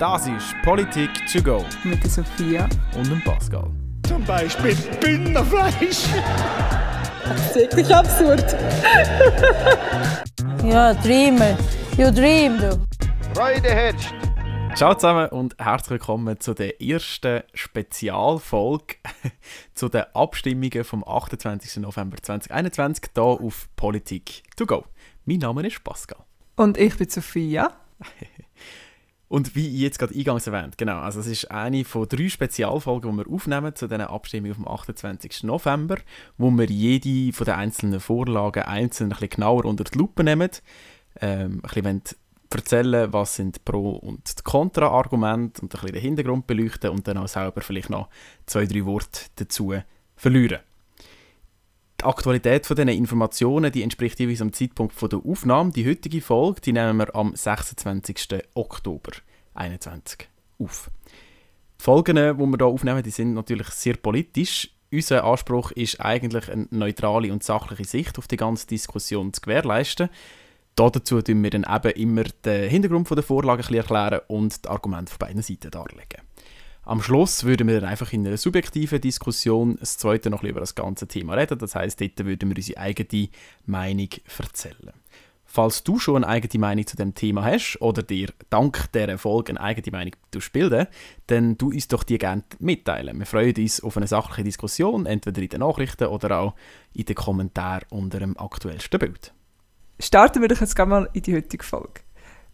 Das ist Politik to go Mit der Sophia. und dem Pascal. Zum Beispiel Bündnerfleisch. Das ist wirklich absurd. Ja, Dreamer. You dream, du. Freude herrscht. Ciao zusammen und herzlich willkommen zu der ersten Spezialfolge zu den Abstimmungen vom 28. November 2021 hier auf Politik to go. Mein Name ist Pascal. Und ich bin Sophia. Und wie jetzt gerade eingangs erwähnt, genau, also es ist eine von drei Spezialfolgen, die wir aufnehmen zu diesen Abstimmungen vom 28. November, wo wir jede von den einzelnen Vorlagen einzeln ein bisschen genauer unter die Lupe nehmen, ähm, ein bisschen erzählen, was sind Pro- und Kontra-Argumente und ein bisschen den Hintergrund beleuchten und dann auch selber vielleicht noch zwei, drei Worte dazu verlieren. Die Aktualität von diesen Informationen die entspricht jeweils am Zeitpunkt von der Aufnahme. Die heutige Folge die nehmen wir am 26. Oktober 2021 auf. Die Folgen, die wir hier aufnehmen, die sind natürlich sehr politisch. Unser Anspruch ist eigentlich, eine neutrale und sachliche Sicht auf die ganze Diskussion zu gewährleisten. Dazu tun wir dann eben immer den Hintergrund der Vorlage erklären und die Argumente von beiden Seiten darlegen. Am Schluss würden wir dann einfach in einer subjektiven Diskussion das zweite noch über das ganze Thema reden. Das heißt, dort würden wir unsere eigene Meinung erzählen. Falls du schon eine eigene Meinung zu dem Thema hast oder dir dank dieser Folge eine eigene Meinung bilden dann tu uns doch die gerne mitteilen. Wir freuen uns auf eine sachliche Diskussion, entweder in den Nachrichten oder auch in den Kommentaren unter dem aktuellsten Bild. Starten wir doch jetzt mal in die heutige Folge.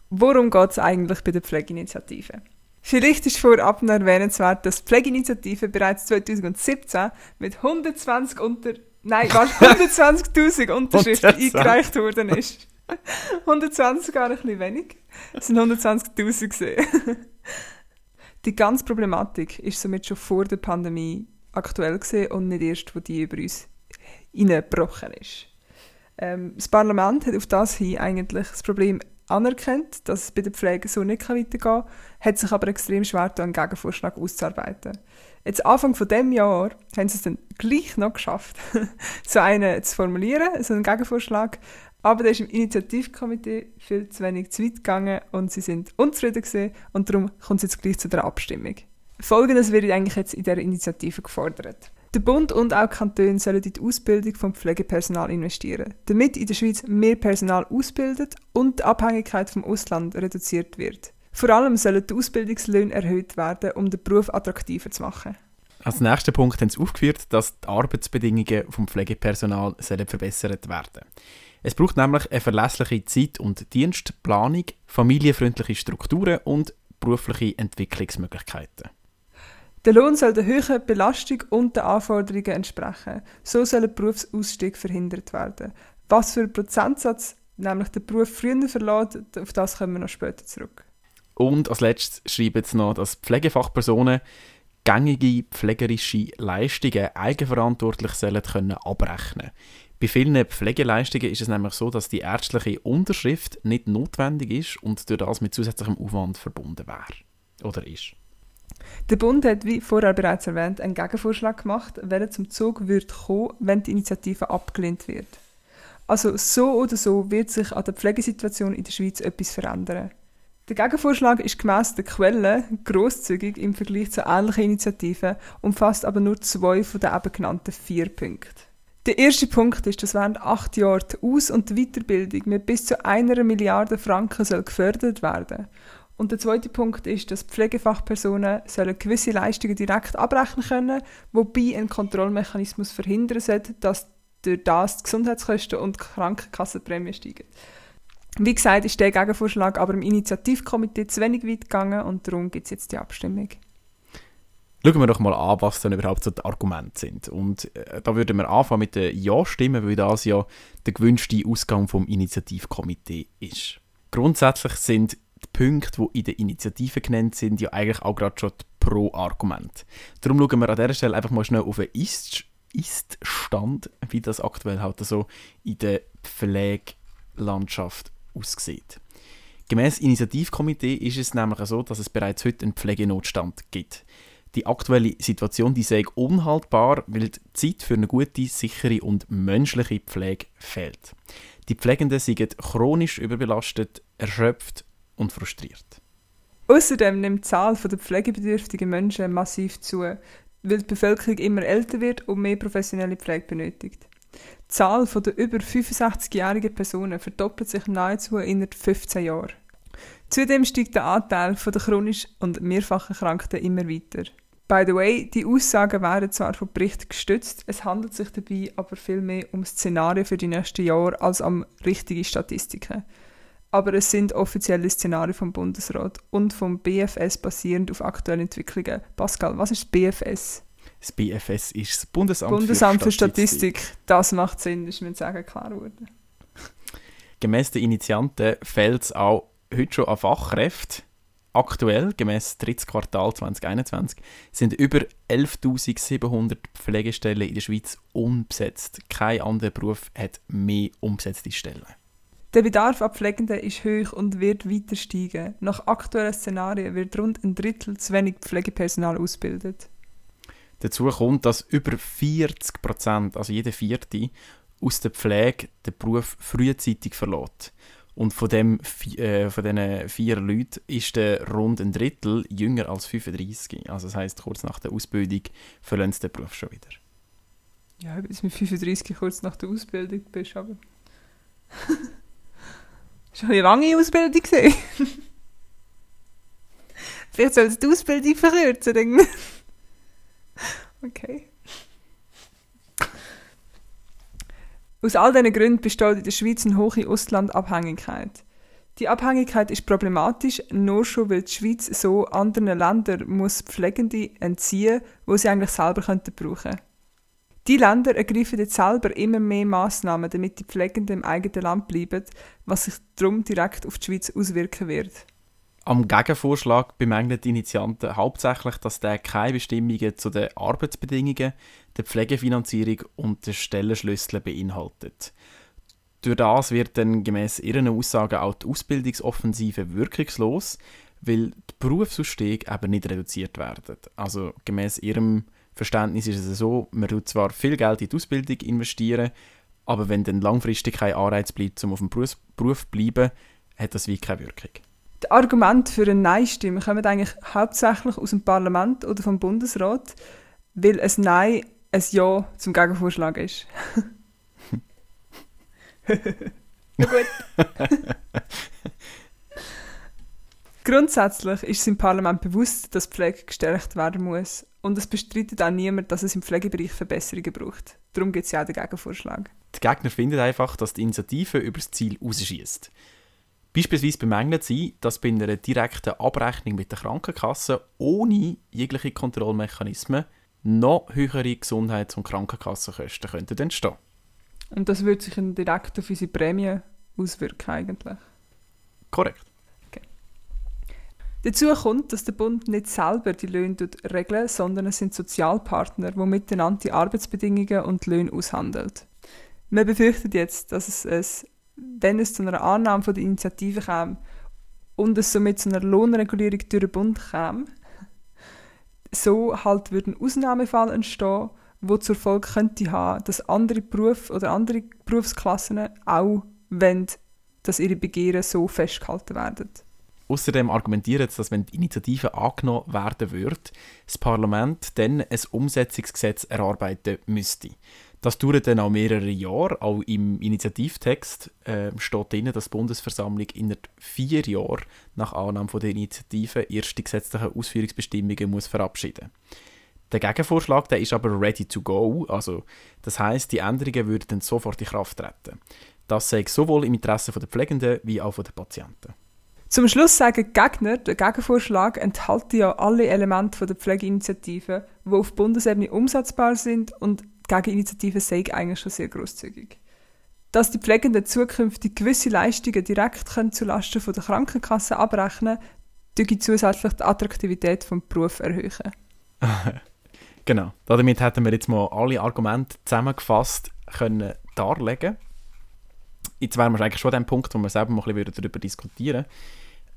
Worum geht es eigentlich bei der Pflegeinitiative? Vielleicht ist vorab noch erwähnenswert, dass die Pflegeinitiative bereits 2017 mit 120 unter Nein, warte, 120.000 Unterschriften 120. eingereicht worden ist. 120 gar ein bisschen wenig. Es sind 120.000 gesehen. Die ganze Problematik ist somit schon vor der Pandemie aktuell gesehen und nicht erst, wo die über uns hineingebrochen ist. Ähm, das Parlament hat auf das hin eigentlich das Problem anerkannt, dass es bei der Pflege so nicht weitergehen kann, hat sich aber extrem schwer getan, einen Gegenvorschlag auszuarbeiten. Jetzt Anfang von dem Jahr haben sie es dann gleich noch geschafft, so einen zu formulieren, so einen Gegenvorschlag, aber der ist im Initiativkomitee viel zu wenig zu weit gegangen und sie sind unzufrieden gewesen und darum kommt es jetzt gleich zu der Abstimmung. Folgendes wird eigentlich jetzt in der Initiative gefordert. Der Bund und auch Kantone sollen in die Ausbildung von Pflegepersonal investieren, damit in der Schweiz mehr Personal ausbildet und die Abhängigkeit vom Ausland reduziert wird. Vor allem sollen die Ausbildungslöhne erhöht werden, um den Beruf attraktiver zu machen. Als nächsten Punkt haben sie aufgeführt, dass die Arbeitsbedingungen vom Pflegepersonal sollen verbessert werden Es braucht nämlich eine verlässliche Zeit- und Dienstplanung, familienfreundliche Strukturen und berufliche Entwicklungsmöglichkeiten. Der Lohn soll der hohen Belastung und den Anforderungen entsprechen. So soll ein Berufsausstieg verhindert werden. Was für ein Prozentsatz nämlich den Beruf früher verlässt, auf das kommen wir noch später zurück. Und als letztes schreiben sie noch, dass Pflegefachpersonen gängige pflegerische Leistungen eigenverantwortlich sollen können abrechnen Bei vielen Pflegeleistungen ist es nämlich so, dass die ärztliche Unterschrift nicht notwendig ist und durch das mit zusätzlichem Aufwand verbunden wäre. Oder ist. Der Bund hat, wie vorher bereits erwähnt, einen Gegenvorschlag gemacht, welcher zum Zug wird kommen, wenn die Initiative abgelehnt wird. Also so oder so wird sich an der Pflegesituation in der Schweiz etwas verändern. Der Gegenvorschlag ist gemäss der Quelle grosszügig im Vergleich zu ähnlichen Initiativen, umfasst aber nur zwei von den eben genannten vier Punkten. Der erste Punkt ist, dass während acht Jahren die Aus- und Weiterbildung mit bis zu einer Milliarde Franken soll gefördert werden. Und der zweite Punkt ist, dass Pflegefachpersonen sollen gewisse Leistungen direkt abrechnen können, wobei ein Kontrollmechanismus verhindern sollte, dass durch das die Gesundheitskosten und die steigen. Wie gesagt, ist der Gegenvorschlag aber im Initiativkomitee zu wenig weit gegangen und darum gibt es jetzt die Abstimmung. Schauen wir doch mal an, was dann überhaupt so die Argumente sind. Und äh, da würden wir anfangen mit den Ja-Stimmen, weil das ja der gewünschte Ausgang vom Initiativkomitee ist. Grundsätzlich sind die Punkte, die in der Initiative genannt sind, ja eigentlich auch gerade schon die Pro-Argumente. Darum schauen wir an dieser Stelle einfach mal schnell auf den Ist- Ist-Stand, wie das aktuell halt so in der Pflegelandschaft aussieht. Gemäß Initiativkomitee ist es nämlich so, dass es bereits heute einen Pflegenotstand gibt. Die aktuelle Situation die sei unhaltbar, weil die Zeit für eine gute, sichere und menschliche Pflege fehlt. Die Pflegenden sind chronisch überbelastet, erschöpft und frustriert. Außerdem nimmt die Zahl der pflegebedürftigen Menschen massiv zu, weil die Bevölkerung immer älter wird und mehr professionelle Pflege benötigt. Die Zahl der über 65-jährigen Personen verdoppelt sich nahezu innerhalb 15 Jahren. Zudem steigt der Anteil der chronisch und mehrfach Erkrankten immer weiter. By the way, die Aussagen werden zwar vom Bericht gestützt, es handelt sich dabei aber vielmehr um Szenarien für die nächsten Jahre als um richtige Statistiken. Aber es sind offizielle Szenarien vom Bundesrat und vom BFS basierend auf aktuellen Entwicklungen. Pascal, was ist das BFS? Das BFS ist das Bundesamt, Bundesamt für, für Statistik. Das macht Sinn, ist mir sagen klar geworden. Gemäss den Initianten fehlt es auch heute schon an Fachkräften. Aktuell, gemäss drittes Quartal 2021, sind über 11.700 Pflegestellen in der Schweiz unbesetzt. Kein anderer Beruf hat mehr unbesetzte Stellen. Der Bedarf an Pflegenden ist hoch und wird weiter steigen. Nach aktuellen Szenarien wird rund ein Drittel zu wenig Pflegepersonal ausgebildet. Dazu kommt, dass über 40 Prozent, also jeder Vierte, aus der Pflege den Beruf frühzeitig verlässt. Und von, dem, äh, von diesen vier Leuten ist der rund ein Drittel jünger als 35. Also das heisst, kurz nach der Ausbildung verlassen sie den Beruf schon wieder. Ja, bis mit 35 kurz nach der Ausbildung bist, aber... schon eine lange Ausbildung gesehen. Vielleicht sollst die Ausbildung verkürzen. okay. Aus all diesen Gründen besteht in der Schweiz eine hohe Auslandabhängigkeit. Die Abhängigkeit ist problematisch, nur schon weil die Schweiz so anderen Ländern muss Pflegende entziehen, wo sie eigentlich selber könnten brauchen. Die Länder ergreifen jetzt selber immer mehr Massnahmen, damit die Pflegenden im eigenen Land bleiben, was sich darum direkt auf die Schweiz auswirken wird. Am Gegenvorschlag bemängeln die Initianten hauptsächlich, dass der keine Bestimmungen zu den Arbeitsbedingungen, der Pflegefinanzierung und den Stellenschlüsseln beinhaltet. Durch das wird dann gemäß ihren Aussagen auch die Ausbildungsoffensive wirkungslos, weil die Berufsausstiege eben nicht reduziert werden. Also gemäß ihrem Verständnis ist es so, man tut zwar viel Geld in die Ausbildung investieren, aber wenn dann langfristig kein Anreiz bleibt, um auf dem Beruf zu bleiben, hat das wie keine Wirkung. Die Argumente für eine Nein-Stimme kommen eigentlich hauptsächlich aus dem Parlament oder vom Bundesrat, weil ein Nein ein Ja zum Gegenvorschlag ist. Na gut. Grundsätzlich ist es im Parlament bewusst, dass Pflege gestärkt werden muss. Und es bestreitet auch niemand, dass es im Pflegebereich Verbesserungen braucht. Darum gibt es ja auch den Gegenvorschlag. Die Gegner finden einfach, dass die Initiative über das Ziel rausschießt. Beispielsweise bemängelt sie, dass bei einer direkten Abrechnung mit der Krankenkasse ohne jegliche Kontrollmechanismen noch höhere Gesundheits- und Krankenkassenkosten könnten entstehen. Und das würde sich dann direkt auf unsere Prämie auswirken eigentlich? Korrekt. Dazu kommt, dass der Bund nicht selber die Löhne regelt, sondern es sind Sozialpartner, die miteinander die Arbeitsbedingungen und die Löhne aushandeln. Man befürchtet jetzt, dass es, es wenn es zu einer Annahme von der Initiative kam und es somit zu einer Lohnregulierung durch den Bund kam, so halt würde ein Ausnahmefall entstehen, wo zur Folge könnte haben, dass andere Berufe oder andere Berufsklassen auch wollen, dass ihre Begehren so festgehalten werden. Außerdem argumentiert es, dass wenn die Initiative angenommen werden würde, das Parlament dann ein Umsetzungsgesetz erarbeiten müsste. Das dauert dann auch mehrere Jahre. Auch im Initiativtext äh, steht drin, dass die Bundesversammlung in vier Jahren nach Annahme der Initiative erste gesetzliche Ausführungsbestimmungen muss verabschieden Der Gegenvorschlag der ist aber ready to go. Also, das heißt, die Änderungen würden dann sofort in Kraft treten. Das sei sowohl im Interesse der Pflegenden wie auch der Patienten. Zum Schluss sagen Gegner, der Gegenvorschlag enthält ja alle Elemente der Pflegeinitiative, die auf Bundesebene umsetzbar sind und die Gegeninitiative sei eigentlich schon sehr großzügig. Dass die Pflegenden zukünftig gewisse Leistungen direkt zulasten von der Krankenkasse abrechnen können, zusätzlich die Attraktivität des Berufs erhöhen. genau. Damit hätten wir jetzt mal alle Argumente zusammengefasst können darlegen. Jetzt wären wir eigentlich schon an dem Punkt, wo wir selber mal ein bisschen darüber diskutieren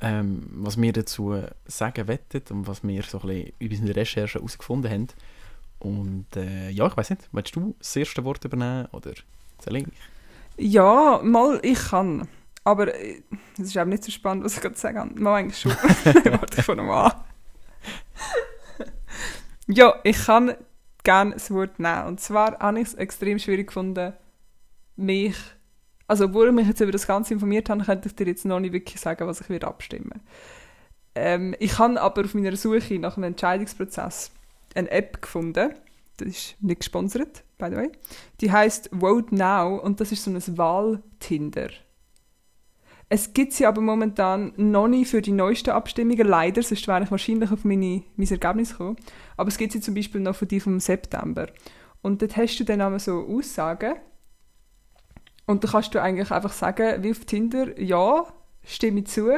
ähm, was wir dazu sagen wettet und was wir so ein bisschen über unsere Recherche herausgefunden haben. Und äh, ja, ich weiß nicht, willst du das erste Wort übernehmen oder soll ich? Ja, mal, ich kann. Aber äh, das ist eben nicht so spannend, was ich gerade sagen kann. Mal eigentlich schon. Warte, ich fange nochmal an. ja, ich kann gerne das Wort nehmen. Und zwar habe ich es extrem schwierig gefunden, mich, also obwohl ich mich jetzt über das Ganze informiert habe, könnte ich dir jetzt noch nicht wirklich sagen, was ich werde abstimmen. Ähm, ich habe aber auf meiner Suche nach einem Entscheidungsprozess eine App gefunden. Das ist nicht gesponsert, by the way. Die heißt Vote Now und das ist so ein Wahl-Tinder. Es gibt sie aber momentan noch nicht für die neuesten Abstimmungen, leider, sonst wäre ich wahrscheinlich auf meine, mein Ergebnis gekommen. Aber es gibt sie zum Beispiel noch für die vom September. Und dort hast du dann einmal so Aussagen. Und da kannst du eigentlich einfach sagen, wie auf Tinder, ja, stimme ich zu,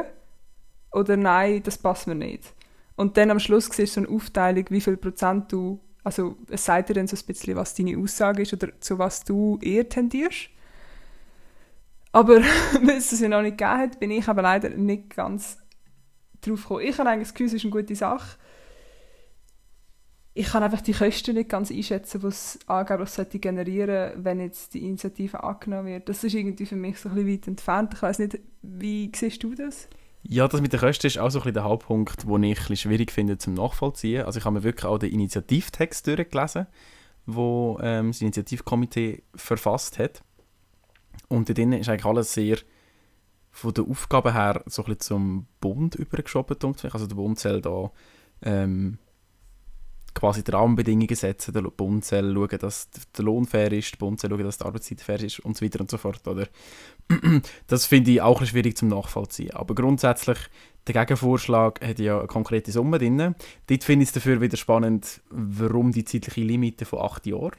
oder nein, das passt mir nicht. Und dann am Schluss siehst du so eine Aufteilung, wie viel Prozent du, also es sagt dir dann so ein bisschen, was deine Aussage ist oder zu was du eher tendierst. Aber weil es es ja noch nicht gegeben hat, bin ich aber leider nicht ganz drauf gekommen. Ich habe eigentlich das Gefühl, es ist eine gute Sache. Ich kann einfach die Kosten nicht ganz einschätzen, die es angeblich sollte generieren wenn jetzt die Initiative angenommen wird. Das ist irgendwie für mich so ein bisschen weit entfernt. Ich weiß nicht, wie siehst du das? Ja, das mit den Kosten ist auch so ein bisschen der Hauptpunkt, den ich ein schwierig finde zum Nachvollziehen. Also ich habe mir wirklich auch den Initiativtext durchgelesen, wo ähm, das Initiativkomitee verfasst hat. Und da drin ist eigentlich alles sehr von der Aufgabe her so ein bisschen zum Bund übergeschoben. Also der Bund soll da ähm, quasi die Rahmenbedingungen setzen, der Bund soll schauen, dass der Lohn fair ist, der Bund soll schauen, dass die Arbeitszeit fair ist und so weiter und so fort. Oder? Das finde ich auch schwierig zum Nachvollziehen. Aber grundsätzlich, der Gegenvorschlag hat ja eine konkrete Summe drin. Dort finde ich es dafür wieder spannend, warum die zeitliche Limite von acht Jahren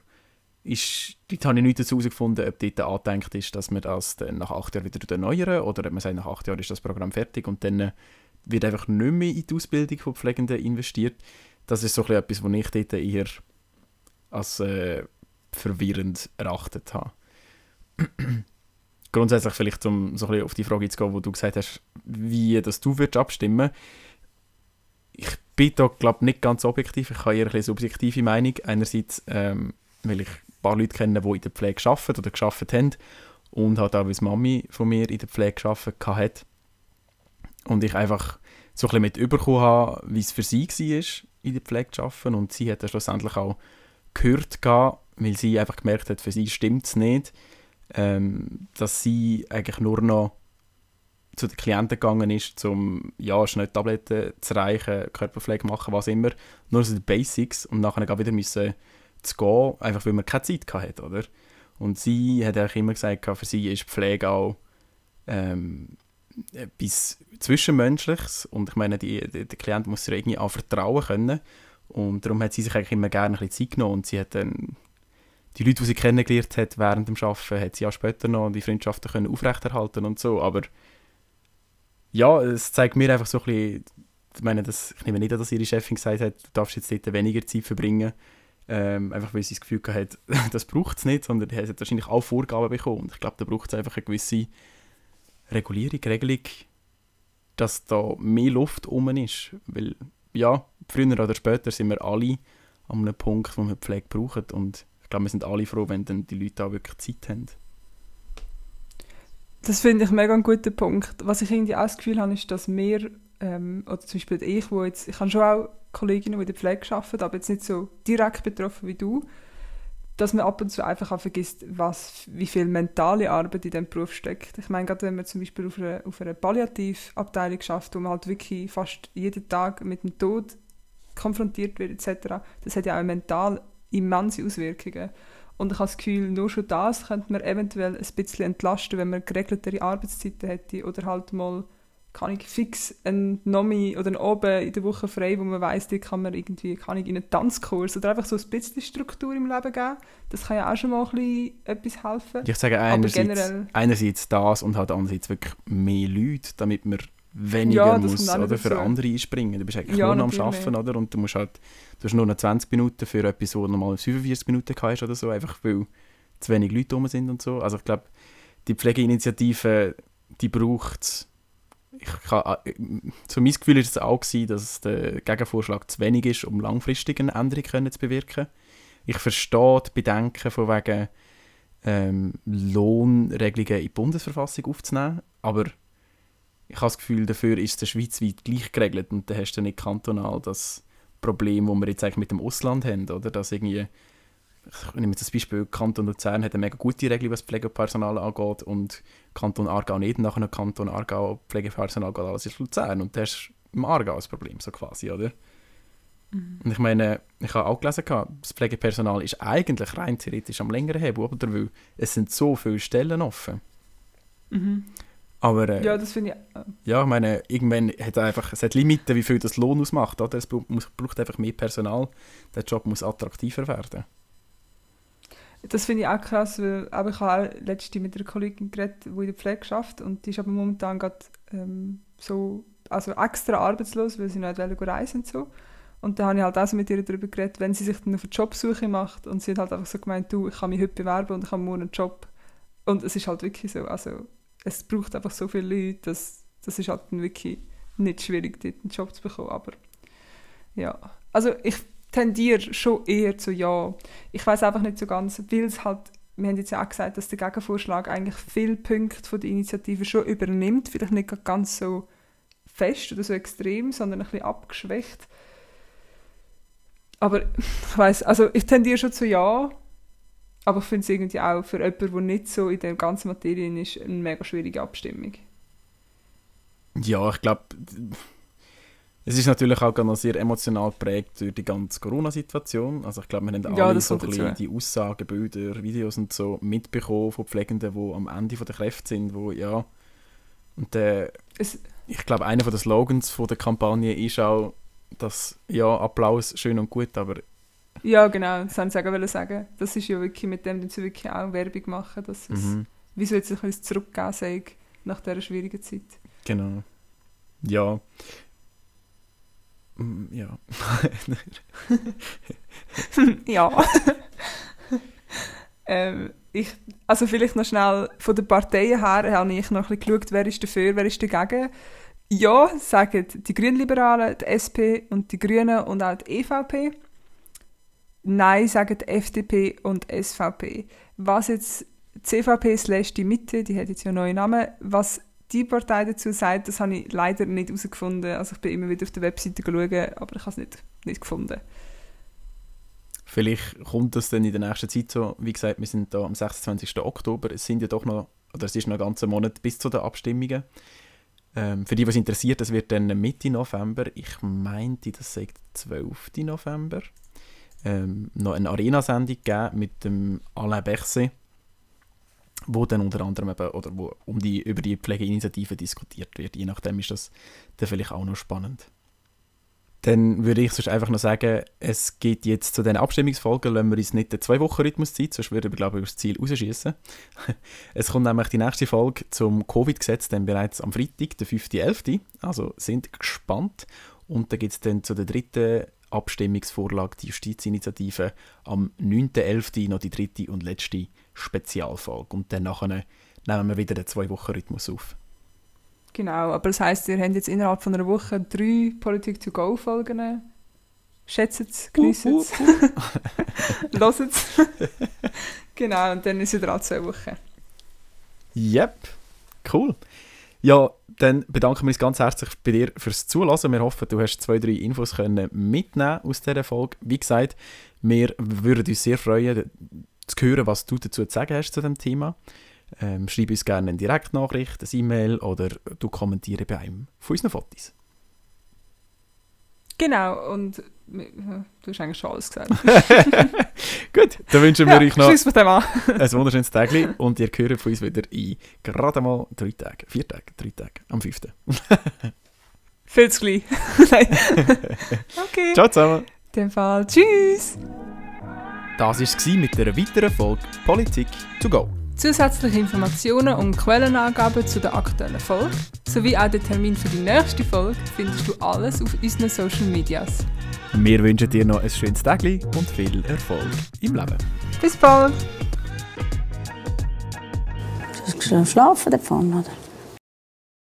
ist, dort habe ich nicht dazu herausgefunden, ob dort angedenkt ist, dass man das dann nach acht Jahren wieder erneuern oder ob man sagt, nach acht Jahren ist das Programm fertig und dann wird einfach nicht mehr in die Ausbildung von Pflegenden investiert. Das ist so etwas, was ich dort eher als äh, verwirrend erachtet habe. Grundsätzlich vielleicht, um so ein auf die Frage zu gehen, wo du gesagt hast, wie dass du würdest abstimmen Ich bin da, glaube nicht ganz objektiv. Ich habe eher eine subjektive Meinung. Einerseits, ähm, weil ich paar Leute kennen, die in der Pflege arbeiten oder geschafft haben und halt auch, weil die Mami von mir in der Pflege gearbeitet hat. Und ich einfach so ein bisschen mit überkommen habe, wie es für sie war, in der Pflege arbeiten. Und sie hat dann schlussendlich auch gehört, weil sie einfach gemerkt hat, für sie stimmt es nicht, ähm, dass sie eigentlich nur noch zu den Klienten gegangen ist, um ja, schnell Tabletten zu reichen, Körperpflege machen, was immer. Nur so die Basics und nachher wieder müssen zu gehen, einfach weil man keine Zeit hatte, oder? Und sie hat eigentlich immer gesagt, für sie ist Pflege auch ähm, etwas Zwischenmenschliches. Und ich meine, die, die, der Klient muss sich irgendwie auch vertrauen können. Und darum hat sie sich eigentlich immer gerne ein bisschen Zeit genommen. Und sie hat dann die Leute, die sie kennengelernt hat während dem Arbeiten, hat sie auch später noch die Freundschaften können aufrechterhalten und so, aber ja, es zeigt mir einfach so ein bisschen, ich meine, das, ich nehme nicht an, dass ihre Chefin gesagt hat, du darfst jetzt dort weniger Zeit verbringen, ähm, einfach weil sie das Gefühl hat, das braucht es nicht, sondern er hat wahrscheinlich auch Vorgaben bekommen. Und ich glaube, da braucht es einfach eine gewisse Regulierung, Regelung, dass da mehr Luft um ist. Weil, ja, früher oder später sind wir alle an einem Punkt, wo wir Pflege brauchen. Und ich glaube, wir sind alle froh, wenn dann die Leute auch wirklich Zeit haben. Das finde ich mega ein guter Punkt. Was ich irgendwie auch das Gefühl habe, ist, dass wir, ähm, oder zum Beispiel ich, wo jetzt, ich habe schon auch Kolleginnen, die in der Pflege arbeiten, aber jetzt nicht so direkt betroffen wie du, dass man ab und zu einfach auch vergisst, was, wie viel mentale Arbeit in diesem Beruf steckt. Ich meine, gerade wenn man zum Beispiel auf einer, auf einer Palliativabteilung schafft, wo man halt wirklich fast jeden Tag mit dem Tod konfrontiert wird etc., das hat ja auch mental immense Auswirkungen. Und ich habe das Gefühl, nur schon das könnte man eventuell ein bisschen entlasten, wenn man geregeltere Arbeitszeiten hätte oder halt mal kann ich fix ein Nomi oder ein Oben in der Woche frei, wo man weiss, die kann man irgendwie kann ich in einen Tanzkurs oder einfach so ein bisschen Struktur im Leben geben. Das kann ja auch schon mal ein bisschen etwas helfen. Ich sage einerseits, einerseits das und halt andererseits wirklich mehr Leute, damit man weniger ja, muss oder, für andere einspringen. Du bist eigentlich ja, nur am Arbeiten, oder? Und du musst halt, du hast nur noch 20 Minuten für etwas, wo normal 45 Minuten hast oder so, einfach weil zu wenig Leute rum sind und so. Also ich glaube, die Pflegeinitiative, die braucht es ich kann, äh, so mein Gefühl ist es auch gewesen, dass der Gegenvorschlag zu wenig ist, um langfristig eine Änderung können zu bewirken. Ich verstehe die Bedenken von wegen, ähm, Lohnregelungen in die Bundesverfassung aufzunehmen. Aber ich habe das Gefühl, dafür ist es schweizweit gleich geregelt und dann hast du nicht kantonal das Problem, das wir jetzt eigentlich mit dem Ausland haben, oder? Dass irgendwie, ich nehme jetzt das Beispiel, Kanton Luzern hat eine mega gute Regel, was Pflegepersonal angeht und Kanton Aargau nicht. Nachher Kanton Aargau Pflegepersonal geht alles in Luzern und das ist im Aargau das Problem, so quasi, oder? Und ich meine, ich habe auch gelesen, das Pflegepersonal ist eigentlich rein theoretisch am längeren Hebel, oder? Weil es sind so viele Stellen offen. Mhm. Aber äh, Ja, das finde ich. äh, ja, ich meine, irgendwann hat einfach, es hat Limiten, wie viel das Lohn ausmacht, oder? Es braucht, muss, braucht einfach mehr Personal. Der Job muss attraktiver werden. Das finde ich auch krass, weil aber ich habe auch letztens mit einer Kollegin geredet, die in der Pflege schafft und die ist aber momentan gerade ähm, so, also extra arbeitslos, weil sie nicht reisen und so. Und da habe ich halt auch so mit ihr darüber geredet, wenn sie sich dann auf eine Jobsuche macht und sie hat halt einfach so gemeint, du, ich kann mich heute bewerben und ich habe morgen einen Job. Und es ist halt wirklich so, also es braucht einfach so viele Leute, dass das ist halt dann wirklich nicht schwierig, dort einen Job zu bekommen, aber ja. Also ich tendiere schon eher zu ja. Ich weiß einfach nicht so ganz, weil es halt, wir haben jetzt ja auch gesagt, dass der Gegenvorschlag eigentlich viele Punkte von der Initiative schon übernimmt, vielleicht nicht ganz so fest oder so extrem, sondern ein bisschen abgeschwächt. Aber ich weiß, also ich tendiere schon zu ja, aber ich finde es irgendwie auch für jemanden, der nicht so in der ganzen Materie ist, eine mega schwierige Abstimmung. Ja, ich glaube, es ist natürlich auch noch sehr emotional geprägt durch die ganze Corona-Situation. Also ich glaube, wir haben Ja, alle so ein bisschen die Aussagen, Bilder, Videos und so mitbekommen von Pflegenden, die am Ende der Kräfte sind, wo ja... Und äh, Es, ich glaube, einer der Slogans von der Kampagne ist auch, dass, ja, Applaus, schön und gut, aber ja, genau, das wollte ich auch sagen. Das ist ja wirklich, mit dem sie wirklich auch Werbung machen, dass es, mhm, wieso jetzt ein bisschen zurückgeben sei nach dieser schwierigen Zeit. genau. Ja. Ja. ja. ähm, ich, also vielleicht noch schnell von den Parteien her habe ich noch ein bisschen geschaut, wer ist dafür, wer ist dagegen. Ja, sagen die Grünliberalen, die SP und die Grünen und auch die EVP. Nein, sagen die FDP und SVP. Was jetzt CVP slash die Mitte, die hat jetzt ja einen neuen Namen, was die Partei dazu sagt, das habe ich leider nicht herausgefunden. Also ich bin immer wieder auf der Webseite schauen, aber ich habe es nicht, nicht gefunden. Vielleicht kommt das dann in der nächsten Zeit so. Wie gesagt, wir sind da am 26. Oktober. Es sind ja doch noch, oder es ist noch ein ganzer Monat bis zu den Abstimmungen. Ähm, für die, was interessiert, das wird dann Mitte November. Ich meinte, das der 12. November. Ähm, noch eine Arena-Sendung geben mit dem Alain Berset, wo dann unter anderem eben, oder wo um die, über die Pflegeinitiative diskutiert wird. Je nachdem ist das dann vielleicht auch noch spannend. Dann würde ich sonst einfach noch sagen, es geht jetzt zu den Abstimmungsfolgen, lassen wir uns nicht den Zwei-Wochen-Rhythmus Zeit, sonst würden wir, glaube ich, das Ziel rausschießen. es kommt nämlich die nächste Folge zum Covid-Gesetz dann bereits am Freitag, der 5.11., also sind gespannt. Und dann gibt es dann zu der dritten Abstimmungsvorlage, die Justizinitiative, am 9.11. noch die dritte und letzte Spezialfolge. Und dann nachher nehmen wir wieder den Zwei-Wochen-Rhythmus auf. Genau, aber das heisst, ihr habt jetzt innerhalb von einer Woche drei Politik-to-go-Folgen. Schätzt es, genießt es, hört es. genau, und dann ist wieder alle zwei Wochen. Yep, cool. Ja, dann bedanken wir uns ganz herzlich bei dir fürs Zulassen. Wir hoffen, du hast zwei, drei Infos können mitnehmen aus dieser Folge. Wie gesagt, wir würden uns sehr freuen, zu hören, was du dazu zu sagen hast zu dem Thema. Ähm, schreib uns gerne eine Direktnachricht, ein E-Mail oder du kommentiere bei einem von unseren Fotos. Genau, und du hast eigentlich schon alles gesagt. Gut, dann wünschen wir ja, euch noch ein wunderschönes Tag und ihr hört von uns wieder in gerade mal drei Tagen, vier Tagen, drei Tage, am 5. Viel zu gleich. Okay. Ciao zusammen. In dem Fall, tschüss. Das war es mit einer weiteren Folge Politik to go. Zusätzliche Informationen und Quellenangaben zu der aktuellen Folge sowie auch den Termin für die nächste Folge findest du alles auf unseren Social Medias. Wir wünschen dir noch ein schönes Tag und viel Erfolg im Leben. Bis bald! Du hast schlafen davon, oder?